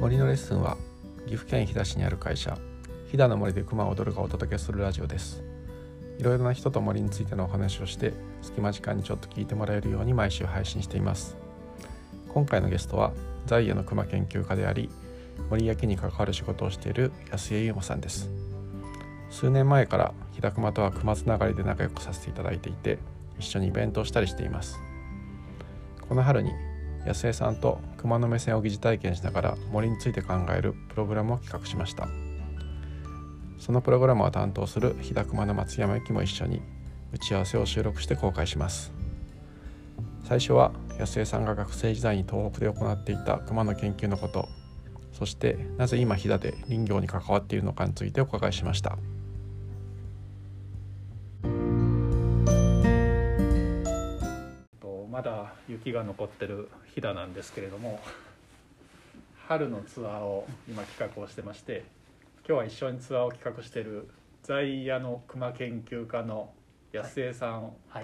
森のレッスンは岐阜県飛騨市にある会社飛騨の森で熊を踊るがお届けするラジオです。いろいろな人と森についてのお話をして隙間時間にちょっと聞いてもらえるように毎週配信しています。今回のゲストは在野の熊研究家であり森焼きに関わる仕事をしている安江優馬さんです。数年前から飛騨熊とは熊つながりで仲良くさせていただいていて一緒にイベントをしたりしています。この春に安江さんと熊の目線を疑似体験しながら森について考えるプログラムを企画しました。そのプログラムを担当する飛騨熊の松山由紀も一緒に打ち合わせを収録して公開します。最初は安江さんが学生時代に東北で行っていた熊の研究のことそしてなぜ今飛騨で林業に関わっているのかについてお伺いしました。まだ雪が残ってる飛騨なんですけれども春のツアーを今企画をしてまして今日は一緒にツアーを企画している在野の熊研究家の安江さんと,、はい。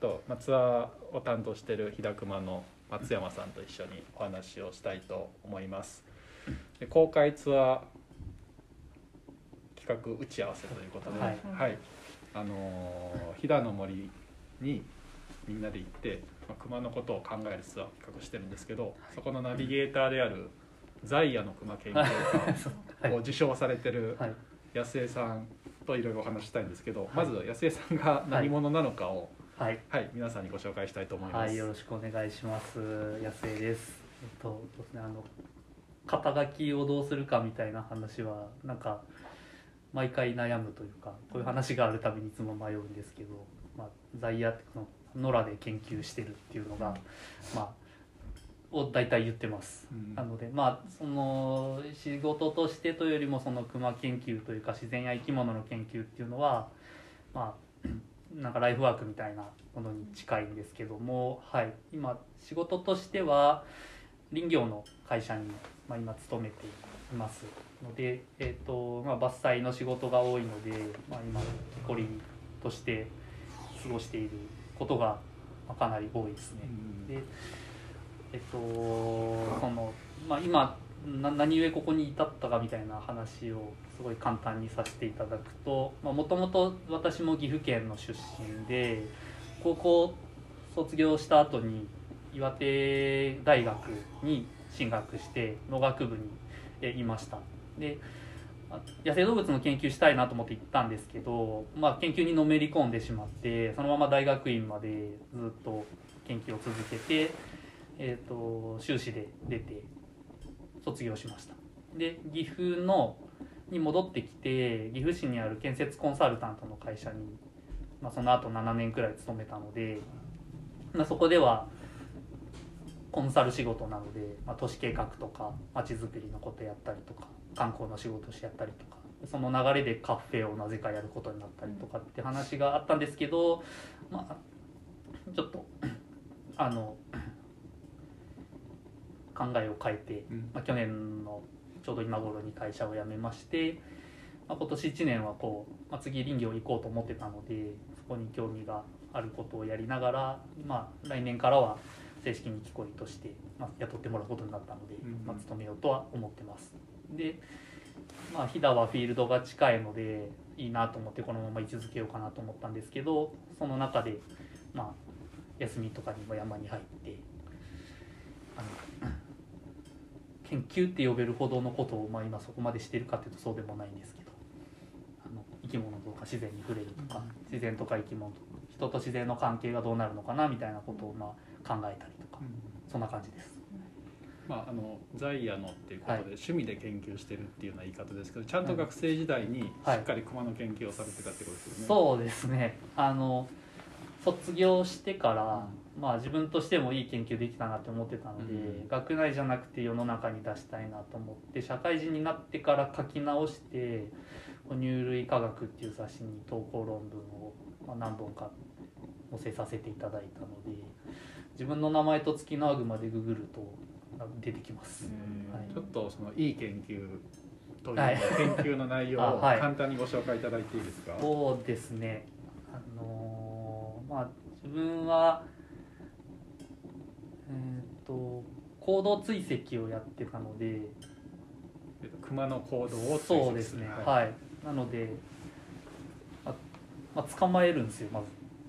とまあ、ツアーを担当している飛騨熊の松山さんと一緒にお話をしたいと思います。で公開ツアー企画打ち合わせということで、はい。あのー飛騨の森にみんなで行って、まあ、熊のことを考えるツアーを企画してるんですけど、そこのナビゲーターである在野の熊研究 はい家を受賞されてるはい、安江さんといろいろお話したいんですけど、いまず安江さんが何者なのかを、はい、はい皆さんにご紹介したいと思います。はい、よろしくお願いします。安江です。えっと、ですね、あの。肩書きをどうするかみたいな話は、なんか。毎回悩むというか、こういう話があるたびにいつも迷うんですけど。まあ、在野って、この野良で研究してるっていうのが。まあ。を大体言ってます。うんなのでまあその仕事としてというよりもその熊研究というか自然や生き物の研究っていうのはまあ なんかライフワークみたいなものに近いんですけども、はい、今仕事としては林業の会社に、まあ、今勤めていますので、えーとまあ、伐採の仕事が多いので、まあ、今木こりとして過ごしていることがまあかなり多いですね。うんでえっとその、まあ、今な何故ここに至ったかみたいな話をすごい簡単にさせていただくともともと私も岐阜県の出身で高校卒業した後に岩手大学に進学して農学部にえいましたであ野生動物の研究したいなと思って行ったんですけど、まあ、研究にのめり込んでしまってそのまま大学院までずっと研究を続けて、えー、と修士で出て卒業しました。で岐阜のに戻ってきて岐阜市にある建設コンサルタントの会社に、まあ、その後7年くらい勤めたので、まあ、そこではコンサル仕事なので、まあ、都市計画とか街づくりのことやったりとか観光の仕事をしてやったりとかその流れでカフェをなぜかやることになったりとかって話があったんですけど、まあ、ちょっとあの考えを変えて、うんまあ、去年のちょうど今頃に会社を辞めまして、まあ、今年1年はこう、まあ、次林業行こうと思ってたのでそこに興味があることをやりながら、まあ、来年からは正式に木こりとして、まあ、雇ってもらうことになったので、うんまあ、勤めようとは思ってます。でまあ、飛騨はフィールドが近いのでいいなと思ってこのまま位置づけようかなと思ったんですけどその中で、まあ、休みとかにも山に入ってあの 研究って呼べるほどのことを、まあ、今そこまでしてるかっていうとそうでもないんですけどあの生き物とか自然に触れるとか自然とか生き物とか人と自然の関係がどうなるのかなみたいなことをまあ考えたりとかそんな感じです。まあ、あの在野のっていうことで、はい。趣味で研究してるっていうような言い方ですけどちゃんと学生時代にしはい。っかり熊の研究をされてたってことですよね。そうですね。あの卒業してから、まあ、自分としてもいい研究できたなって思ってたので、うん。学内じゃなくて世の中に出したいなと思って社会人になってから書き直して「哺乳類科学」っていう雑誌に投稿論文を、まあ、何本か載せさせていただいたので自分の名前と月のアグまでググるとあ出てきます。はい。ちょっとそのいい研究という研究の内容を 簡単にご紹介いただいていいですか？そうですね。あのーまあ自分はえっ、と行動追跡をやってたのでえっと熊の行動をそうですね。はい、なのであ、まあ、捕まえるんですよまず。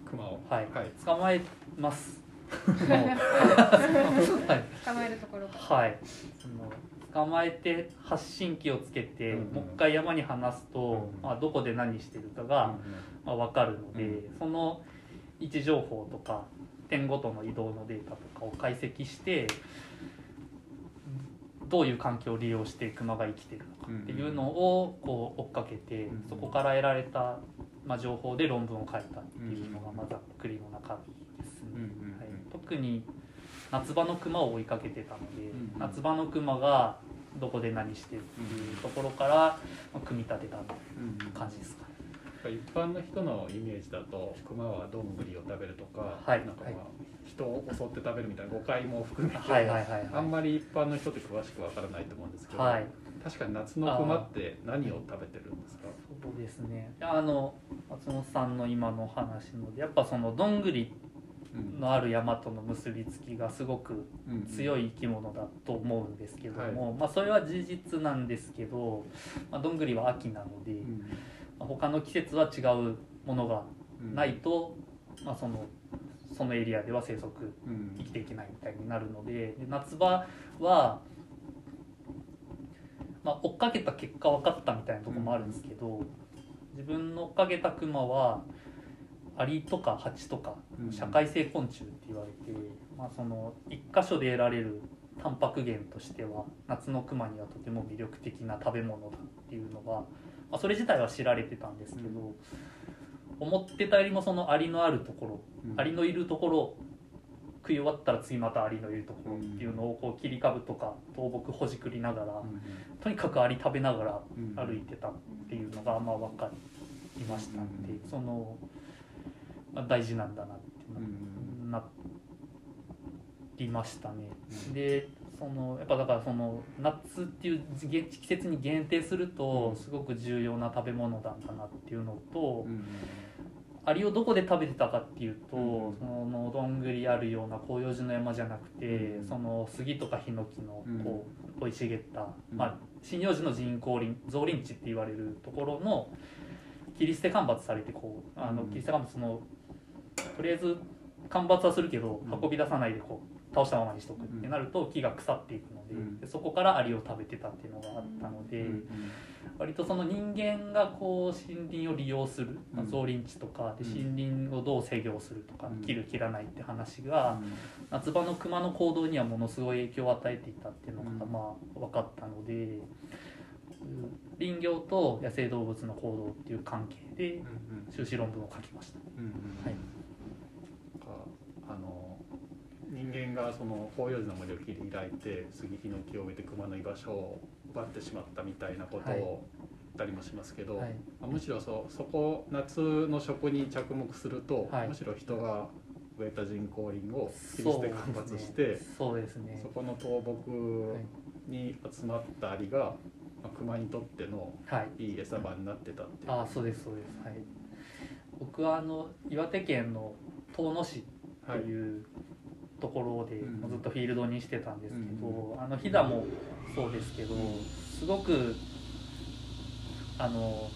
熊を。はい、はい。捕まえます捕まえるところから。はい、その捕まえて発信機をつけて、うん。うんもう一回山に放すと、うん。うんまあ、どこで何してるかが、まあ、分かるので、うん。その位置情報とか点ごとの移動のデータとかを解析してどういう環境を利用してクマが生きてるのかっていうのをこう追っかけて、うん。そこから得られた、まあ、情報で論文を書いたっていうのがまあざっくりの中はい、特に夏場のクマを追いかけてたので、うんうん。夏場のクマがどこで何してるっていうところから、まあ組み立てたうんうん感じですかね。一般の人のイメージだと熊はどんぐりを食べるとか、はい。なんかまあ、はい人を襲って食べるみたいな誤解も含めて、はいはいはいはい。あんまり一般の人って詳しくわからないと思うんですけど、はい、確かに夏の熊って何を食べてるんですか？そうですね。あの松本さんの今の話ので、やっぱそのどんぐりのある山との結びつきがすごく強い、い生き物だと思うんですけども、まあそれは事実なんですけど、まあ、どんぐりは秋なので、うん。まあ他の季節は違うものがうんないと、まあ、そのそのエリアでは生息うん。生きていけないみたいになるのでで夏場は、まあ、追っかけた結果分かったみたいなところもあるんですけど、自分の追っかけたクマはアリとかハチとかうん。社会性昆虫って言われて、まあ、その一箇所で得られるタンパク源としては夏のクマにはとても魅力的な食べ物だっていうのが、まあ、それ自体は知られてたんですけど、うん。思ってたよりもそのアリのあるところうん。アリのいるところ食い終わったら次またアリのいるところっていうのをこう切り株とか倒木ほじくりながらとにかくアリ食べながらうん歩いてたっていうのがまあ分かりましたんでうん。その、まあ、大事なんだなってうんななりましたね。うんでそのやっぱだからその夏っていう季季節に限定するとすごく重要な食べ物なんだなっていうのと、うんアリをどこで食べてたかっていうと、うん。そのどんぐりあるような広葉樹の山じゃなくて、うん。その杉とかヒノキのこう生い茂った、うん。まあ、針葉樹の人工林造林地って言われるところの切り捨て間伐されてこうあのうん。切り捨て間伐そのとりあえず間伐はするけどうん。運び出さないでこう倒したままにしとくってなると木が腐っていくので,、うん。でそこからアリを食べてたっていうのがあったので。うん。割とその人間がこう森林を利用する、ま造林地とかでうん。森林をどう制御するとか、うん。切る切らないって話が、夏場の熊の行動にはものすごい影響を与えていたっていうのがうん。まあ分かったので、林業と野生動物の行動っていう関係で修士論文を書きました。はいなんかあの人間がその広葉樹の森を切り開いて杉ヒノキを植えて熊の居場所を奪ってしまったみたいなことはい。を言ったりもしますけど、はい。まあむしろそそこ夏の食に着目すると、はい。むしろ人が植えた人工林を切り捨て間伐してそうですね。そこの倒木に集まったアリが、まあ、熊にとってのはい。いい餌場になってたっていう。ああそうですそうです。はい。僕はあの岩手県の遠野市はいっていうところで、ずっとフィールドにしてたんですけど、うあの飛騨もそうですけど、すごくあの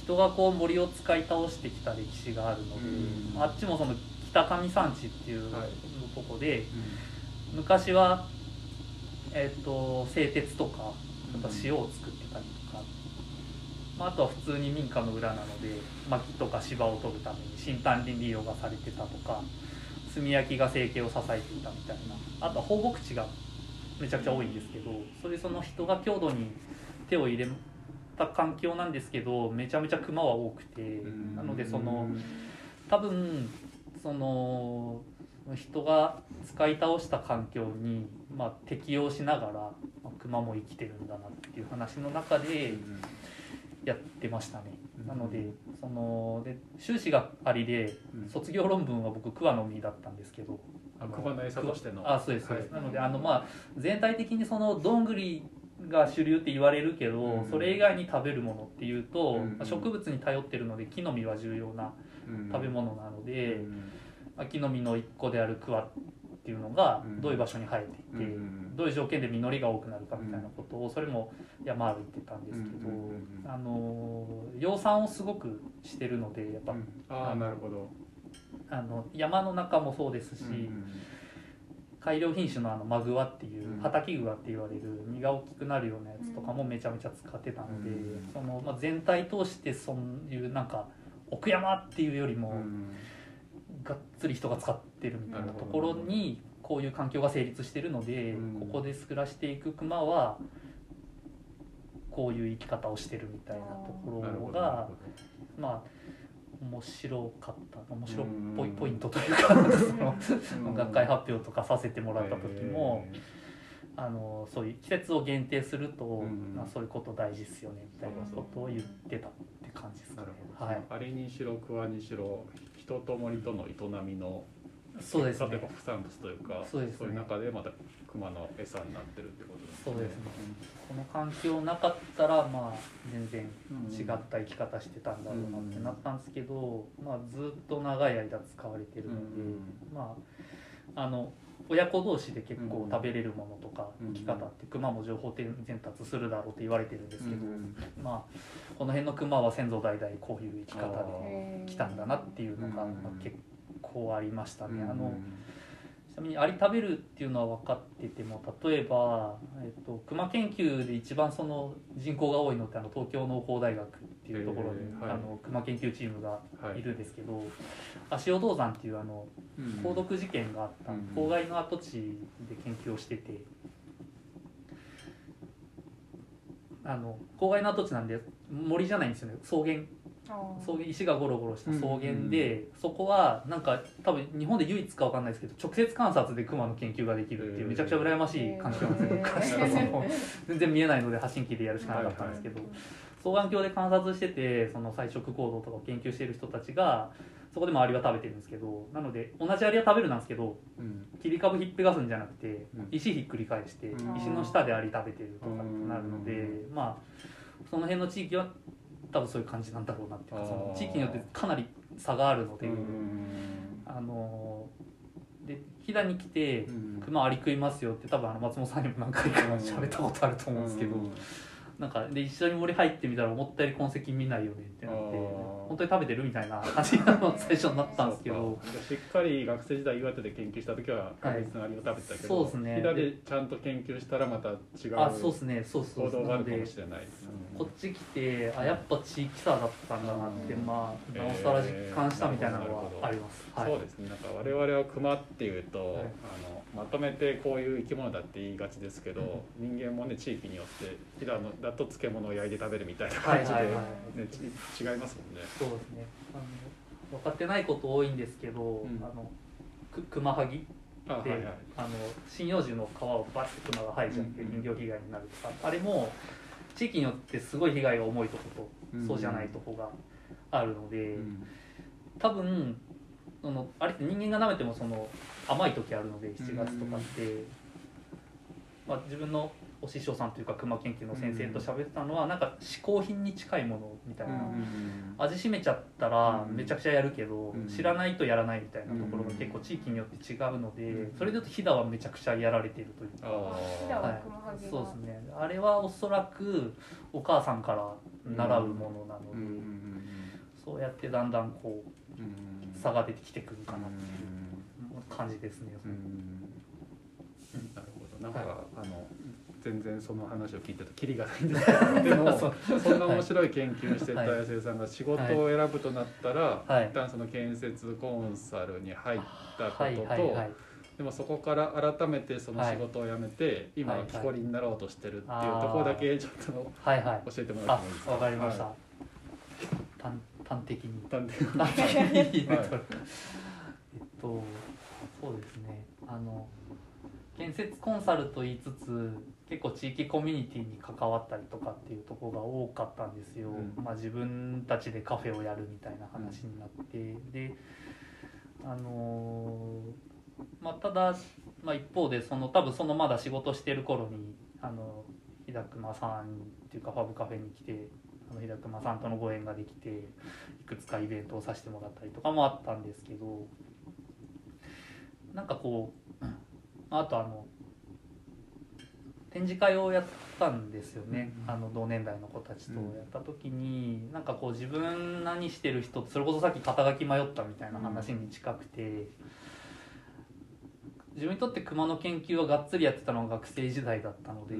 人がこう森を使い倒してきた歴史があるので、うん。あっちもその北上山地っていうはいとこで、昔は、えっと製鉄とかあと塩を作ってたりとか、まあ、あとは普通に民家の裏なので薪とか芝を取るために新丹林利用がされてたとか炭焼きが生計を支えていたみたいな。あとは放牧地がめちゃくちゃ多いんですけどそれでその人が郷土に手を入れた環境なんですけどめちゃめちゃ熊は多くてうん。なのでその多分その人が使い倒した環境に、まあ、適応しながら、まあ、熊も生きてるんだなっていう話の中でやってましたね。なのでそので修士がありでうん。卒業論文は僕桑の実だったんですけど。あ熊の餌としての。あそうですそうです、はい。なのであのまあ全体的にそのどんぐりが主流って言われるけど、うん。それ以外に食べるものっていうと、うん。まあ植物に頼ってるので木の実は重要な食べ物なので、まあ木の実の一個である桑っていうのがうん。どういう場所に生えていて、うんどういう条件で実りが多くなるかみたいなことをそれも山ある言ってたんですけど、あの養蚕をすごくしてるのでやっぱ、ああなるほど。あの山の中もそうですし、うん改良品種のあのマグワっていううん。畑グワって言われる実が大きくなるようなやつとかもめちゃめちゃ使ってたので、うんそのまあ、全体通してそういうなんか奥山っていうよりも、うんがっつり人が使ってるみたいなところにこういう環境が成立してるので、うん。ここで暮らしていくクマはこういう生き方をしてるみたいなところがまあ面白かった面白っぽいうん。ポイントというかそのど学会発表とかさせてもらった時も。へあのそういう季節を限定すると、うん。まあ、そういうこと大事ですよねみたいなことを言ってたって感じですかね。はい。あれにしろクワにしろ人と森との営みのそうですね。例えば副産物というかそうね。いう中でまた熊の餌になってるってことですそうですね。この環境なかったらまあ全然違った生き方してたんだろうなってなったんですけど、まあ、ずっと長い間使われてるので、まああの親子同士で結構食べれるものとかうん生き方って熊も情報伝達するだろうって言われてるんですけど、まあこの辺の熊は先祖代々こういう生き方で来たんだなっていうのが、結構ありましたね。あのうんちなみにアリ食べるっていうのは分かってても例えば、えっと、熊研究で一番その人口が多いのってあの東京農工大学っていうところに、へーはい。あの熊研究チームがはいいるんですけど、足尾銅山っていうあのうん。鉱毒事件があったうん。郊外の跡地で研究をしててあの郊外の跡地なんで森じゃないんですよね。草原草原石がゴロゴロした草原で、そこはなんか多分日本で唯一かわかんないですけど直接観察でクマの研究ができるっていうめちゃくちゃ羨ましい環境なんですよ、へー。僕からしたらその全然見えないので発信機でやるしかなかったんですけど、双眼鏡で観察しててその菜食行動とかを研究している人たちがそこでもアリは食べてるんですけどなので同じアリは食べるなんですけどうん。切り株ひっぺがすんじゃなくてうん。石ひっくり返してうん石の下でアリ食べてるとかってなるのでうん。まあその辺の地域は多分そういう感じなんだろうなっていうかその地域によってかなり差があるのでうんあので飛騨に来てうん熊アリ食いますよって多分あの松本さんにも何回か喋ったことあると思うんですけどうん。なんかで一緒に森入ってみたら思ったより痕跡見ないよねってなって本当に食べてるみたいな感じが最初になったんですけど。しっかり学生時代岩手で研究した時は確実なアリを食べてたけど、そうですね。飛騨でちゃんと研究したらまた違うあそうですねそうそう行動があるかもしれない、こっち来てあやっぱ地域差だったんだなってまあなおさら実感したみたいなのはあります、はい。そうですね。なんか我々は熊っていうと、はい。あのまとめてこういう生き物だって言いがちですけど、人間もね地域によって飛騨のだと漬物を焼いて食べるみたいな感じで、はいはいはねち違いますもんね。そうですね。あの分かってないこと多いんですけど、ん。あのく熊はぎで、あはいはい。あの針葉樹の皮をバッて熊が生えちゃってうん人形被害になるとか、あれも地域によってすごい被害が重いとこと、うんそうじゃないとこがあるので、うん。多分そのあれって人間が舐めてもその甘い時あるので7月とかって、まあ、自分のお師匠さんというか熊研究の先生と喋ってたのは、なんか嗜好品に近いものみたいな、味しめちゃったらうんめちゃくちゃやるけど、うん知らないとやらないみたいなところが結構地域によって違うので、うんそれで言うと飛騨はめちゃくちゃやられてるというか。あ飛騨ははいそうですね。あれはおそらくお母さんから習うものなので、そうやってだんだんこう差が出てきてくるかなっていう感じですね、うんなるほど。なんか、はあの全然その話を聞いてるとキリがないんですけどでも そんな面白い研究してたはい安江さんが仕事を選ぶとなったら、はい。一旦その建設コンサルに入ったことと、でもそこから改めてその仕事を辞めて、今はい木こりになろうとしてるっていうところだけちょっとはいはい。教えてもらっあてもいいですか？わかりました、は端端端的に。端的に、はい。えっとそうですね。あの建設コンサルと言いつつ結構地域コミュニティに関わったりとかっていうところが多かったんですよ、うん。まあ、自分たちでカフェをやるみたいな話になって、であのーまあただ、まあ、一方でその多分そのまだ仕事してる頃にあの日高熊さんっていうかファブカフェに来てあの日高熊さんとのご縁ができていくつかイベントをさせてもらったりとかもあったんですけどなんかこうあとあの展示会をやったんですよね、うんあの同年代の子たちとやった時に、なんかこう自分何してる人それこそさっき肩書き迷ったみたいな話に近くて、自分にとって熊の研究はがっつりやってたのが学生時代だったので、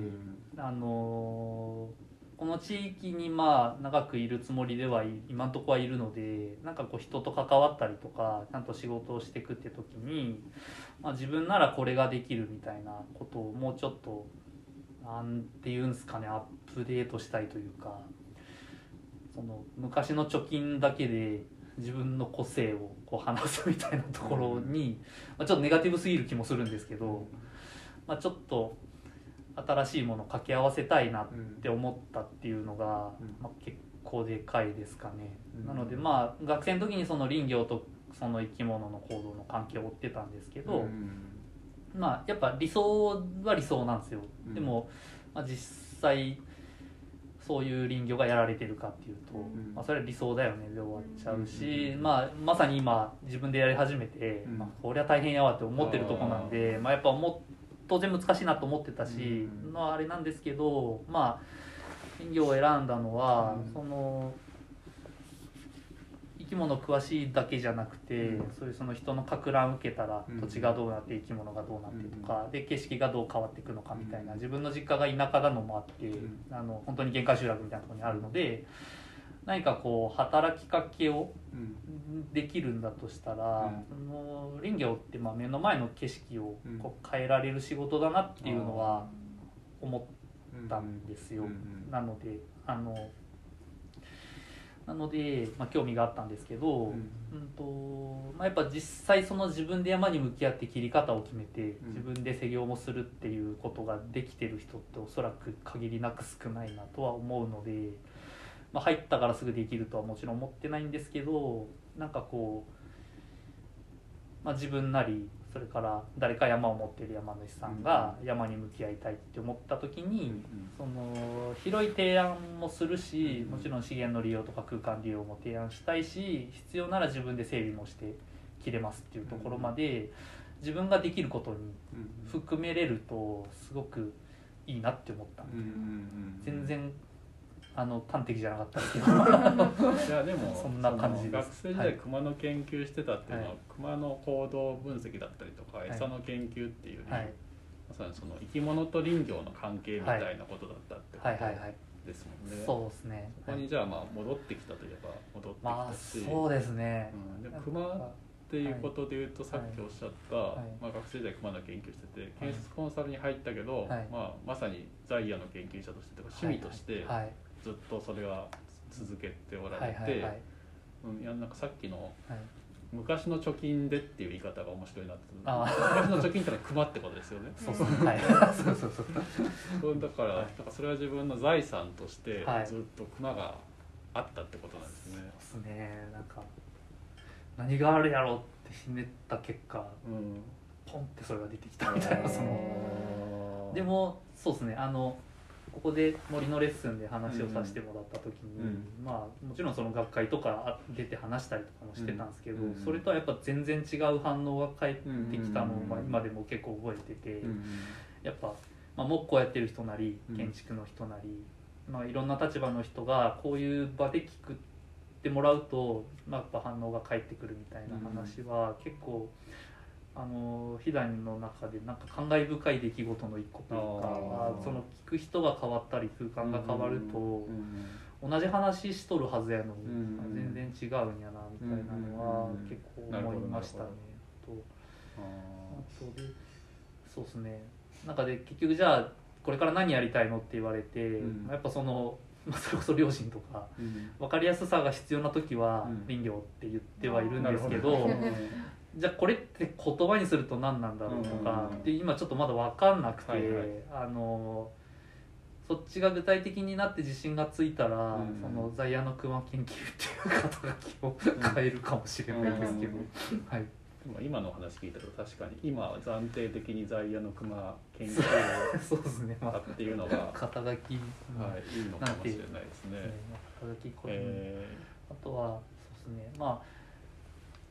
あのーこの地域にまあ長くいるつもりではい今んとこはいるのでなんかこう人と関わったりとかちゃんと仕事をしていくって時に、まあ、自分ならこれができるみたいなことをもうちょっとなんていうんですかねアップデートしたいというかその昔の貯金だけで自分の個性をこう話すみたいなところに、まあ、ちょっとネガティブすぎる気もするんですけど、まあ、ちょっと新しいものを掛け合わせたいなって思ったっていうのが、うん。まあ、結構でかいですかね。うん。なのでまあ学生の時にその林業とその生き物の行動の関係を追ってたんですけど、まあやっぱ理想は理想なんですよ。うん。でも、まあ、実際そういう林業がやられてるかっていうと、ん。まあ、それは理想だよね。で終わっちゃうし、うん。まあ、まさに今自分でやり始めて、うん。まあ、こりゃ大変やわって思ってるとこなんでまあ、やっぱ思っ当然難しいなと思ってたし、うん。のあれなんですけどまあ林業を選んだのは、うん。その生き物詳しいだけじゃなくて、うん。そういうその人のか乱受けたらうん。土地がどうなって生き物がどうなってとか、で景色がどう変わっていくのかみたいな自分の実家が田舎なのもあって、ん。あの本当に限界集落みたいなところにあるので何かこう働きかけをできるんだとしたら、その林業ってまあ目の前の景色をこう変えられる仕事だなっていうのは思ったんですよ。なのであのなので、まあ、興味があったんですけど、うん。とまあ、やっぱ実際その自分で山に向き合って切り方を決めてうん。自分で施業もするっていうことができてる人っておそらく限りなく少ないなとは思うので、まあ、入ったからすぐできるとはもちろん思ってないんですけどなんかこう、まあ、自分なりそれから誰か山を持ってる山主さんが山に向き合いたいって思った時に、その広い提案もするしもちろん資源の利用とか空間利用も提案したいし必要なら自分で整備もして切れますっていうところまで自分ができることに含めれるとすごくいいなって思った。全然あの端的じゃなかったですけど。いやでもそんな感じです。学生時代はい。熊の研究してたっていうのは、はい。熊の行動分析だったりとかい。餌の研究っていうより、はい。まさにその生き物と林業の関係みたいなことだったってこはい。はい。はい。とですもんね。そうですね。ここにじゃあまあ戻ってきたといえば戻ってきまあたし、そうですね。うん、で熊っていうことでいうとさっきおっしゃった、い。まあ、学生時代熊の研究してて建設コンサルに入ったけど、はい。まあ、まさにザイヤの研究者としてとか趣味としてはいずっとそれは続けておらはいれて、はいはいはい。うん、いやなんかさっきのはい。昔の貯金でっていう言い方が面白いなってあ昔の貯金ってのは熊ってことですよね。そうそう。はい。そうそうだから、はい。なんかそれは自分の財産としてはい。ずっと熊があったってことなんですね、そうですね。なんか何があるやろってひねった結果うん。ポンってそれが出てきたみたいなその。でもそうですね。あのここで森のレッスンで話をさせてもらった時に、うん。まあもちろんその学会とかあ出て話したりとかもしてたんですけど、うん。それとはやっぱ全然違う反応が返ってきたのを、うん。まあ、今でも結構覚えてて、うん。やっぱ、まあ、木工やってる人なりうん。建築の人なり、まあ、いろんな立場の人がこういう場で聞くってもらうと、まあ、やっぱ反応が返ってくるみたいな話は結構。あの飛騨の中でなんか感慨深い出来事の一個というかその聞く人が変わったり空間が変わるとうん同じ話しとるはずやのにうんあ全然違うんやなみたいなのはうん結構思いましたね。と。ああとでそうですね。なんかで結局じゃあこれから何やりたいのって言われて、うん。まあやっぱその、まあ、それこそ両親とかーうん。分かりやすさが必要な時はうん。林業って言ってはいるんですけど,、なるほど じゃあこれって言葉にすると何なんだろうとか、うん。で今ちょっとまだ分かんなくて、はいはい。あのそっちが具体的になって自信がついたら、うん。その在野の熊研究っていう肩書きを変えるかもしれないですけど、うん。はい。今のお話聞いたと確かに今は暫定的に在野の熊研究 そうですね、まあをっていうのが、は肩書き、はいい、いいのかもしれないですね。肩書きこれ、えあとはそうですね。まあ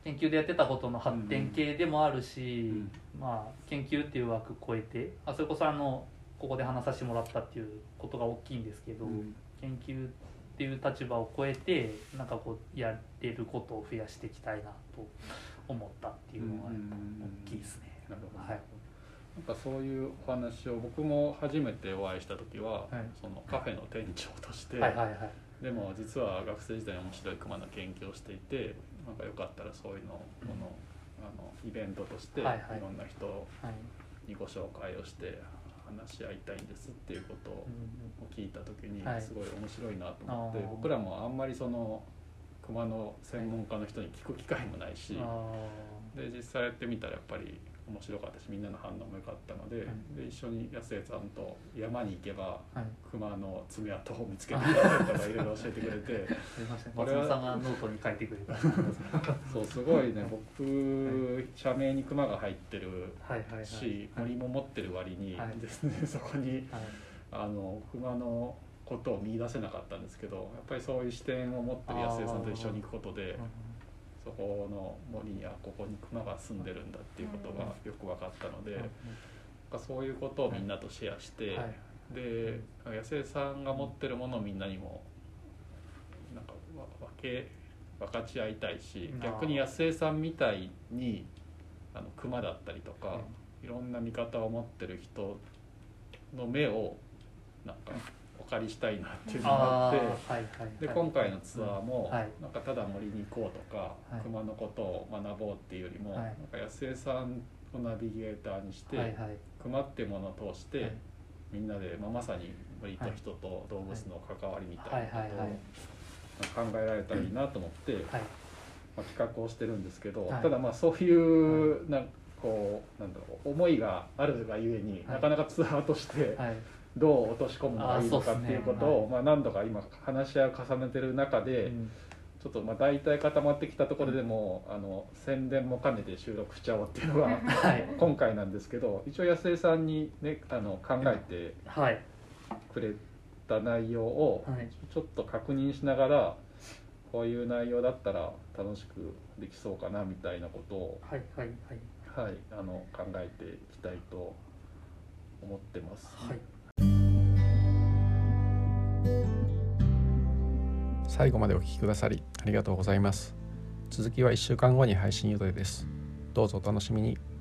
研究でやってたことの発展系でもあるし、うん。まあ研究っていう枠超えてあそれこそあのここで話させてもらったっていうことが大きいんですけど、うん。研究っていう立場を超えてなんかこうやれることを増やしていきたいなと思ったっていうのは大きいですね。なるほど。はい。なんかそういうお話を僕も初めてお会いした時は、はい。そのカフェの店長として、はいはいはい。でも実は学生時代に面白い熊の研究をしていてなんかよかったらそういうのをこのあのイベントとしていろんな人はい。にご紹介をして話し合いたいんですっていうことをうん聞いた時にはい。すごい面白いなと思って、僕らもあんまりその熊の専門家の人に聞く機会もないし、あで実際やってみたらやっぱり面白かったしみんなの反応も良かったので,、んで一緒に安江さんと山に行けばーはい。熊の爪痕を見つけてとかいろいろ教えてくれて これはさんがノートに書いてくれた。そうすごいね僕、社名に熊が入ってるはいはいはい。し、森も持ってる割にはい。ですね、そこにはい。あの熊のことを見出せなかったんですけどやっぱりそういう視点を持ってる安江さんと一緒に行くことでそこの森にはここに熊が住んでるんだっていうことがよく分かったので、なんかそういうことをみんなとシェアして、はい。で安江さんが持ってるものをみんなにもなんかわ分け分かち合いたいし逆に安江さんみたいにあの熊だったりとか、いろんな見方を持ってる人の目をなんかお借りしたいなっていうのがあって。はいはいではい。今回のツアーも、はい。なんかただ森に行こうとか、はい熊のことを学ぼうっていうよりも、はい。なんか安江さんをナビゲーターにして、はいはい。熊っていうものを通して、はい。みんなで、まあ、まさに森と人と動物の関わりみたいなことを考えられたらいいなと思って、はい。まあ、企画をしてるんですけど、はい。ただまあそういう、なんこうなんだろう思いがあるがゆえに、はい。なかなかツアーとしてはいどう落とし込むのがいいのかっていうことを、まあ、何度か今話し合いを重ねてる中で、うん。ちょっとまあ大体固まってきたところでも、あの宣伝も兼ねて収録しちゃおうっていうのがはい。今回なんですけど一応安江さんに、ね、あの考えてはい。くれた内容をはい。ちょっと確認しながらこういう内容だったら楽しくできそうかなみたいなことを、はいはいはい。はい、あの考えていきたいと思ってます。はい最後までお聞きくださりありがとうございます。続きは1週間後に配信予定です。どうぞお楽しみに。